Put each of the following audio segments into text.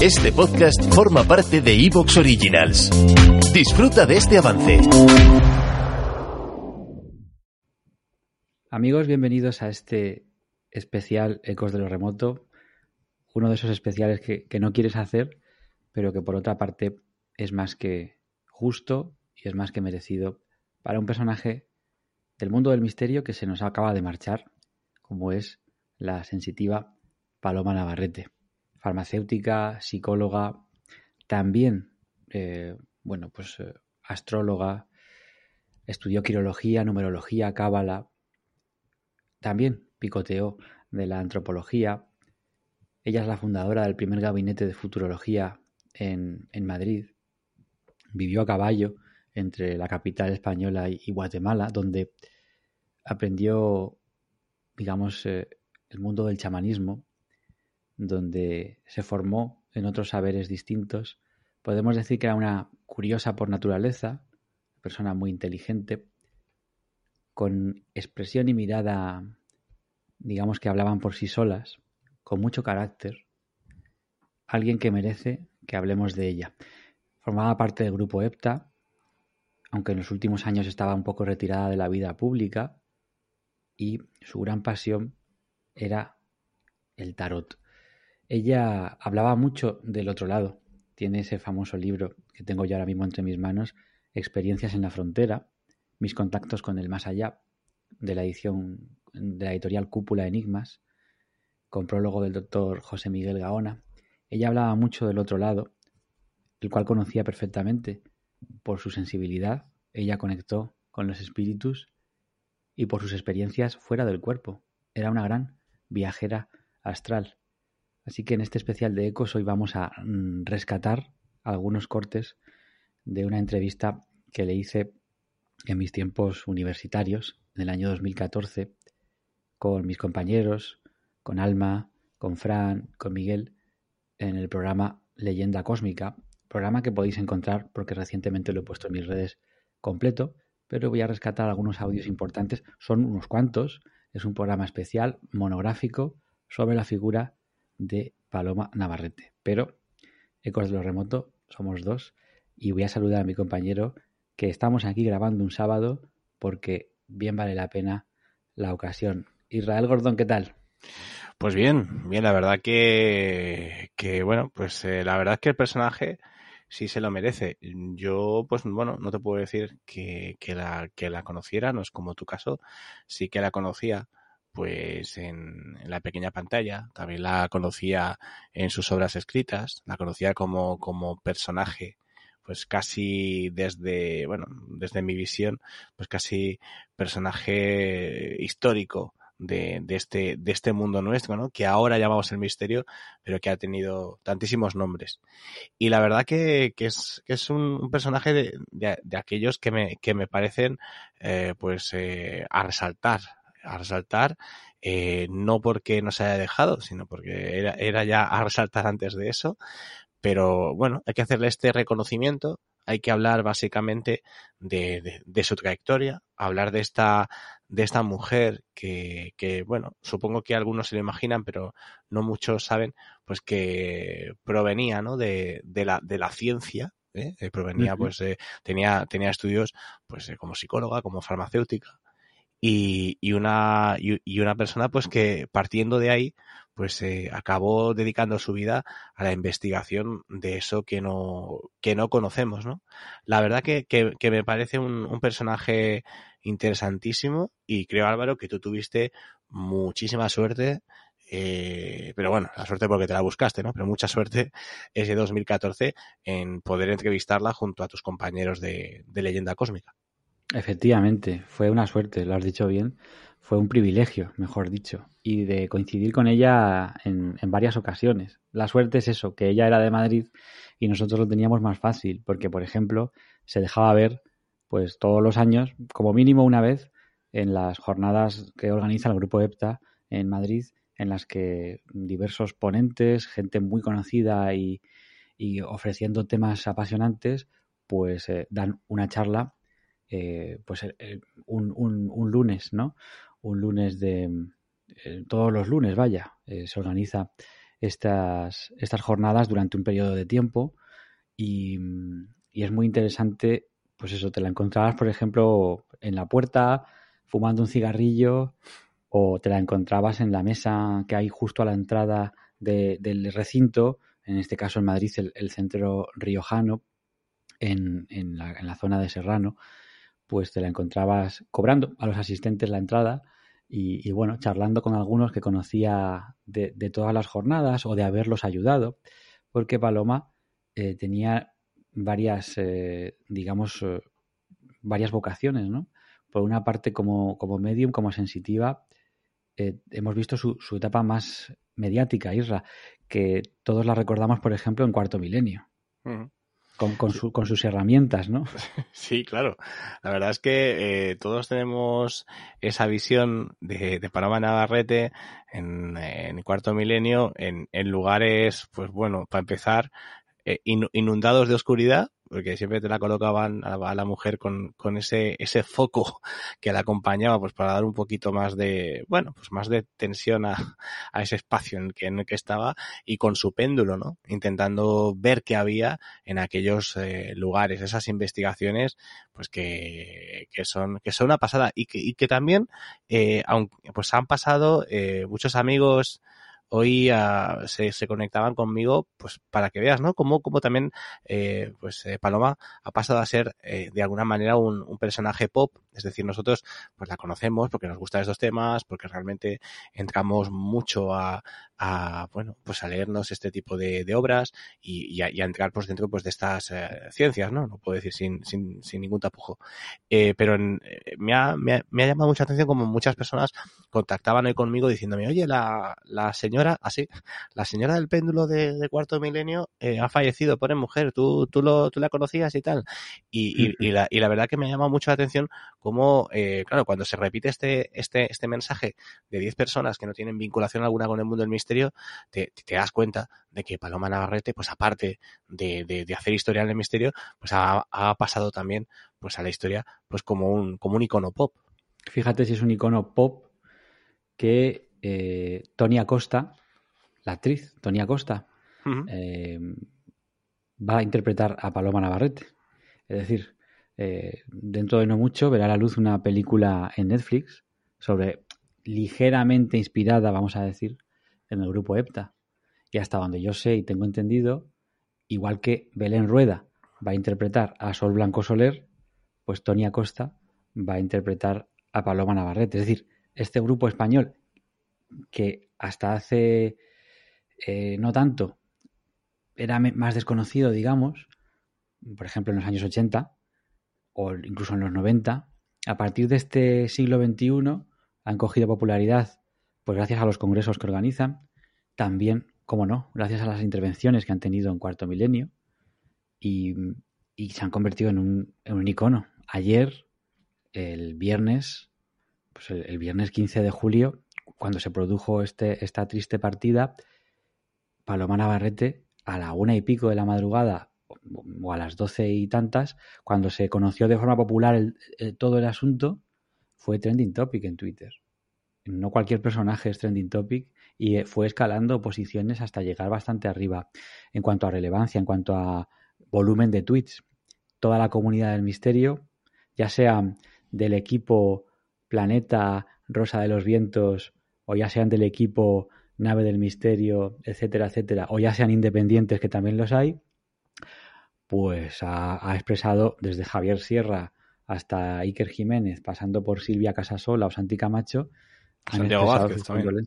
este podcast forma parte de Evox Originals. Disfruta de este avance. Amigos, bienvenidos a este especial Ecos de lo Remoto. Uno de esos especiales que, que no quieres hacer, pero que por otra parte es más que justo y es más que merecido para un personaje del mundo del misterio que se nos acaba de marchar, como es la sensitiva Paloma Navarrete, farmacéutica, psicóloga, también, eh, bueno, pues eh, astróloga, estudió quirología, numerología, cábala, también picoteó de la antropología. Ella es la fundadora del primer gabinete de futurología en, Madrid. Vivió a caballo entre la capital española y, Guatemala, donde aprendió, digamos, eh, el mundo del chamanismo donde se formó en otros saberes distintos. Podemos decir que era una curiosa por naturaleza, persona muy inteligente, con expresión y mirada, digamos que hablaban por sí solas, con mucho carácter, alguien que merece que hablemos de ella. Formaba parte del grupo EPTA, aunque en los últimos años estaba un poco retirada de la vida pública, y su gran pasión era el tarot. Ella hablaba mucho del otro lado. Tiene ese famoso libro que tengo yo ahora mismo entre mis manos, Experiencias en la frontera, mis contactos con el más allá, de la edición de la editorial Cúpula Enigmas, con prólogo del doctor José Miguel Gaona. Ella hablaba mucho del otro lado, el cual conocía perfectamente por su sensibilidad. Ella conectó con los espíritus y por sus experiencias fuera del cuerpo. Era una gran viajera astral. Así que en este especial de Ecos hoy vamos a mm, rescatar algunos cortes de una entrevista que le hice en mis tiempos universitarios, en el año 2014, con mis compañeros, con Alma, con Fran, con Miguel, en el programa Leyenda Cósmica, programa que podéis encontrar porque recientemente lo he puesto en mis redes completo, pero voy a rescatar algunos audios importantes, son unos cuantos, es un programa especial, monográfico, sobre la figura de Paloma Navarrete. Pero Ecos de lo Remoto somos dos y voy a saludar a mi compañero que estamos aquí grabando un sábado porque bien vale la pena la ocasión. Israel Gordón, ¿qué tal? Pues bien, bien, la verdad que, que bueno, pues eh, la verdad es que el personaje sí se lo merece. Yo, pues bueno, no te puedo decir que, que, la, que la conociera, no es como tu caso, sí que la conocía pues en, la pequeña pantalla, también la conocía en sus obras escritas, la conocía como, como personaje, pues casi desde, bueno, desde mi visión, pues casi personaje histórico de, de, este, de este mundo nuestro, ¿no? Que ahora llamamos el misterio, pero que ha tenido tantísimos nombres. Y la verdad que, que es, que es un, personaje de, de, aquellos que me, que me parecen, eh, pues, eh, a resaltar, a resaltar, eh, no porque no se haya dejado, sino porque era, era ya a resaltar antes de eso. Pero bueno, hay que hacerle este reconocimiento, hay que hablar básicamente de, de, su trayectoria, hablar de esta, de esta mujer que, que, bueno, supongo que algunos se lo imaginan, pero no muchos saben, pues que provenía, ¿no? De, de la, de la ciencia, ¿eh? eh provenía, pues, tenía, tenía estudios, pues, como psicóloga, como farmacéutica, y, y, una, y, una persona pues que partiendo de ahí pues eh, acabó dedicando su vida a la investigación de eso que no, que no conocemos, ¿no? La verdad que, que, que me parece un, un, personaje interesantísimo y creo Álvaro que tú tuviste muchísima suerte eh, pero bueno, la suerte porque te la buscaste, ¿no? Pero mucha suerte ese 2014 en poder entrevistarla junto a tus compañeros de, de Leyenda Cósmica. Efectivamente, fue una suerte, lo has dicho bien, fue un privilegio, mejor dicho, y de coincidir con ella en, varias ocasiones. La suerte es eso, que ella era de Madrid y nosotros lo teníamos más fácil, porque, por ejemplo, se dejaba ver pues todos los años, como mínimo una vez, en las jornadas que organiza el Grupo EPTA en Madrid, en las que diversos ponentes, gente muy conocida y, ofreciendo temas apasionantes, pues eh, dan una charla, eh, pues eh, un, un, lunes, ¿no? un lunes de... Eh, todos los lunes, vaya, eh, se organiza estas, estas jornadas durante un periodo de tiempo y, es muy interesante, pues eso, te la encontrarás, por ejemplo, en la puerta, fumando un cigarrillo, o te la encontrabas en la mesa que hay justo a la entrada del recinto, en este caso en Madrid, el, centro riojano, en, en, la, zona de Serrano, pues te la encontrabas cobrando a los asistentes la entrada y, bueno, charlando con algunos que conocía de, todas las jornadas o de haberlos ayudado, porque Paloma eh, tenía varias, eh, digamos, eh, varias vocaciones, ¿no? Por una parte, como, como medium, como sensitiva, hemos visto su, su, etapa más mediática, Isra, que todos la recordamos, por ejemplo, en Cuarto Milenio con, sus herramientas, ¿no? Sí, claro. La verdad es que eh, todos tenemos esa visión de, de Paloma Navarrete en, en cuarto milenio, en, en, lugares, pues bueno, para empezar, eh, inundados de oscuridad, porque siempre te la colocaban a, la mujer con, con ese, ese foco que la acompañaba, pues para dar un poquito más de, bueno, pues más de tensión a, a ese espacio en el, que, en el que estaba y con su péndulo, ¿no? Intentando ver qué había en aquellos eh, lugares, esas investigaciones, pues que, que son, que son una pasada y que, y que también, eh, aunque, pues han pasado eh, muchos amigos hoy uh, se, se, conectaban conmigo, pues para que veas, ¿no? Cómo, cómo también, eh, pues eh, Paloma ha pasado a ser eh, de alguna manera un, un, personaje pop, es decir, nosotros pues la conocemos porque nos gustan estos temas, porque realmente entramos mucho a, a bueno, pues a leernos este tipo de, de obras y, y, a, entrar pues dentro pues de estas eh, ciencias, ¿no? No puedo decir sin, sin, sin ningún tapujo. Eh, pero en, me, ha, me, ha, me ha llamado mucha atención como muchas personas contactaban hoy conmigo diciéndome, oye, la, la señora señora, así, la señora del péndulo de, de cuarto milenio eh, ha fallecido, pone mujer, tú, tú, lo, tú la conocías y tal. Y, y, y, la, y la verdad que me ha llamado mucho la atención cómo, eh, claro, cuando se repite este, este, este mensaje de 10 personas que no tienen vinculación alguna con el mundo del misterio, te, te das cuenta de que Paloma Navarrete, pues aparte de, de, de hacer historia en el misterio, pues ha, ha, pasado también pues a la historia pues como un, como un icono pop. Fíjate si es un icono pop que eh, Tony Acosta, la actriz Tony Acosta, uh -huh. eh, va a interpretar a Paloma Navarrete. Es decir, eh, dentro de no mucho verá a la luz una película en Netflix sobre ligeramente inspirada, vamos a decir, en el grupo EPTA. Y hasta donde yo sé y tengo entendido, igual que Belén Rueda va a interpretar a Sol Blanco Soler, pues Tony Acosta va a interpretar a Paloma Navarrete. Es decir, este grupo español que hasta hace eh, no tanto era más desconocido, digamos, por ejemplo en los años 80 o incluso en los 90, a partir de este siglo XXI han cogido popularidad pues gracias a los congresos que organizan, también, como no, gracias a las intervenciones que han tenido en cuarto milenio y, se han convertido en un, icono. Ayer, el viernes, pues el viernes 15 de julio, cuando se produjo este, esta triste partida, Paloma Navarrete, a la una y pico de la madrugada, o a las doce y tantas, cuando se conoció de forma popular todo el asunto, fue trending topic en Twitter. No cualquier personaje es trending topic y fue escalando posiciones hasta llegar bastante arriba en cuanto a relevancia, en cuanto a volumen de tweets. Toda la comunidad del misterio, ya sea del equipo Planeta, Rosa de los Vientos o ya sean del equipo Nave del Misterio, etcétera, etcétera, o ya sean independientes, que también los hay, pues ha, ha expresado desde Javier Sierra hasta Iker Jiménez, pasando por Silvia Casasola o Santi Camacho, Santiago Vázquez también.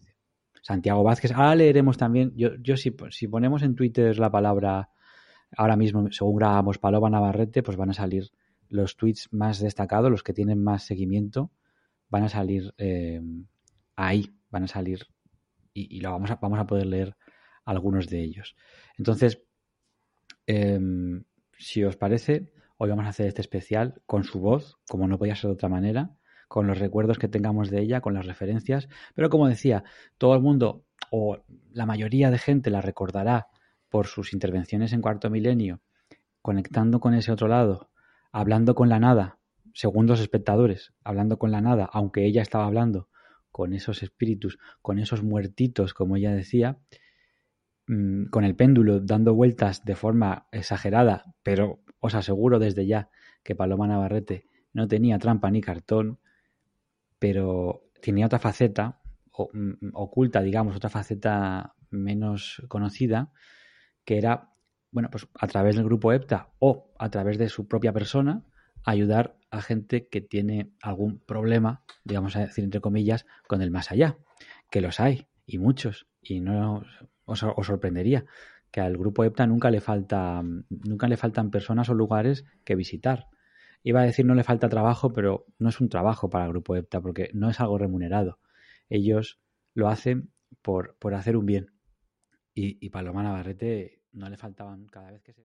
Santiago Vázquez. Ahora leeremos también, yo, yo si, si ponemos en Twitter la palabra, ahora mismo, según grabamos Paloma Navarrete, pues van a salir los tweets más destacados, los que tienen más seguimiento van a salir eh, ahí, van a salir y, lo vamos a, vamos a poder leer algunos de ellos. Entonces, em, si os parece, hoy vamos a hacer este especial con su voz, como no podía ser de otra manera, con los recuerdos que tengamos de ella, con las referencias, pero como decía, todo el mundo o la mayoría de gente la recordará por sus intervenciones en cuarto milenio, conectando con ese otro lado, hablando con la nada, segundos espectadores, hablando con la nada, aunque ella estaba hablando con esos espíritus, con esos muertitos, como ella decía, mm, con el péndulo dando vueltas de forma exagerada, pero os aseguro desde ya que Paloma Navarrete no tenía trampa ni cartón, pero tenía otra faceta mm, oculta, digamos, otra faceta menos conocida, que era, bueno, pues a través del grupo EPTA o a través de su propia persona, ayudar a gente que tiene algún problema, digamos a decir entre comillas, con el más allá, que los hay y muchos y no os, sorprendería que al grupo EPTA nunca le falta nunca le faltan personas o lugares que visitar. Iba a decir no le falta trabajo, pero no es un trabajo para el grupo EPTA porque no es algo remunerado. Ellos lo hacen por, por hacer un bien. Y, y Paloma Navarrete no le faltaban cada vez que se...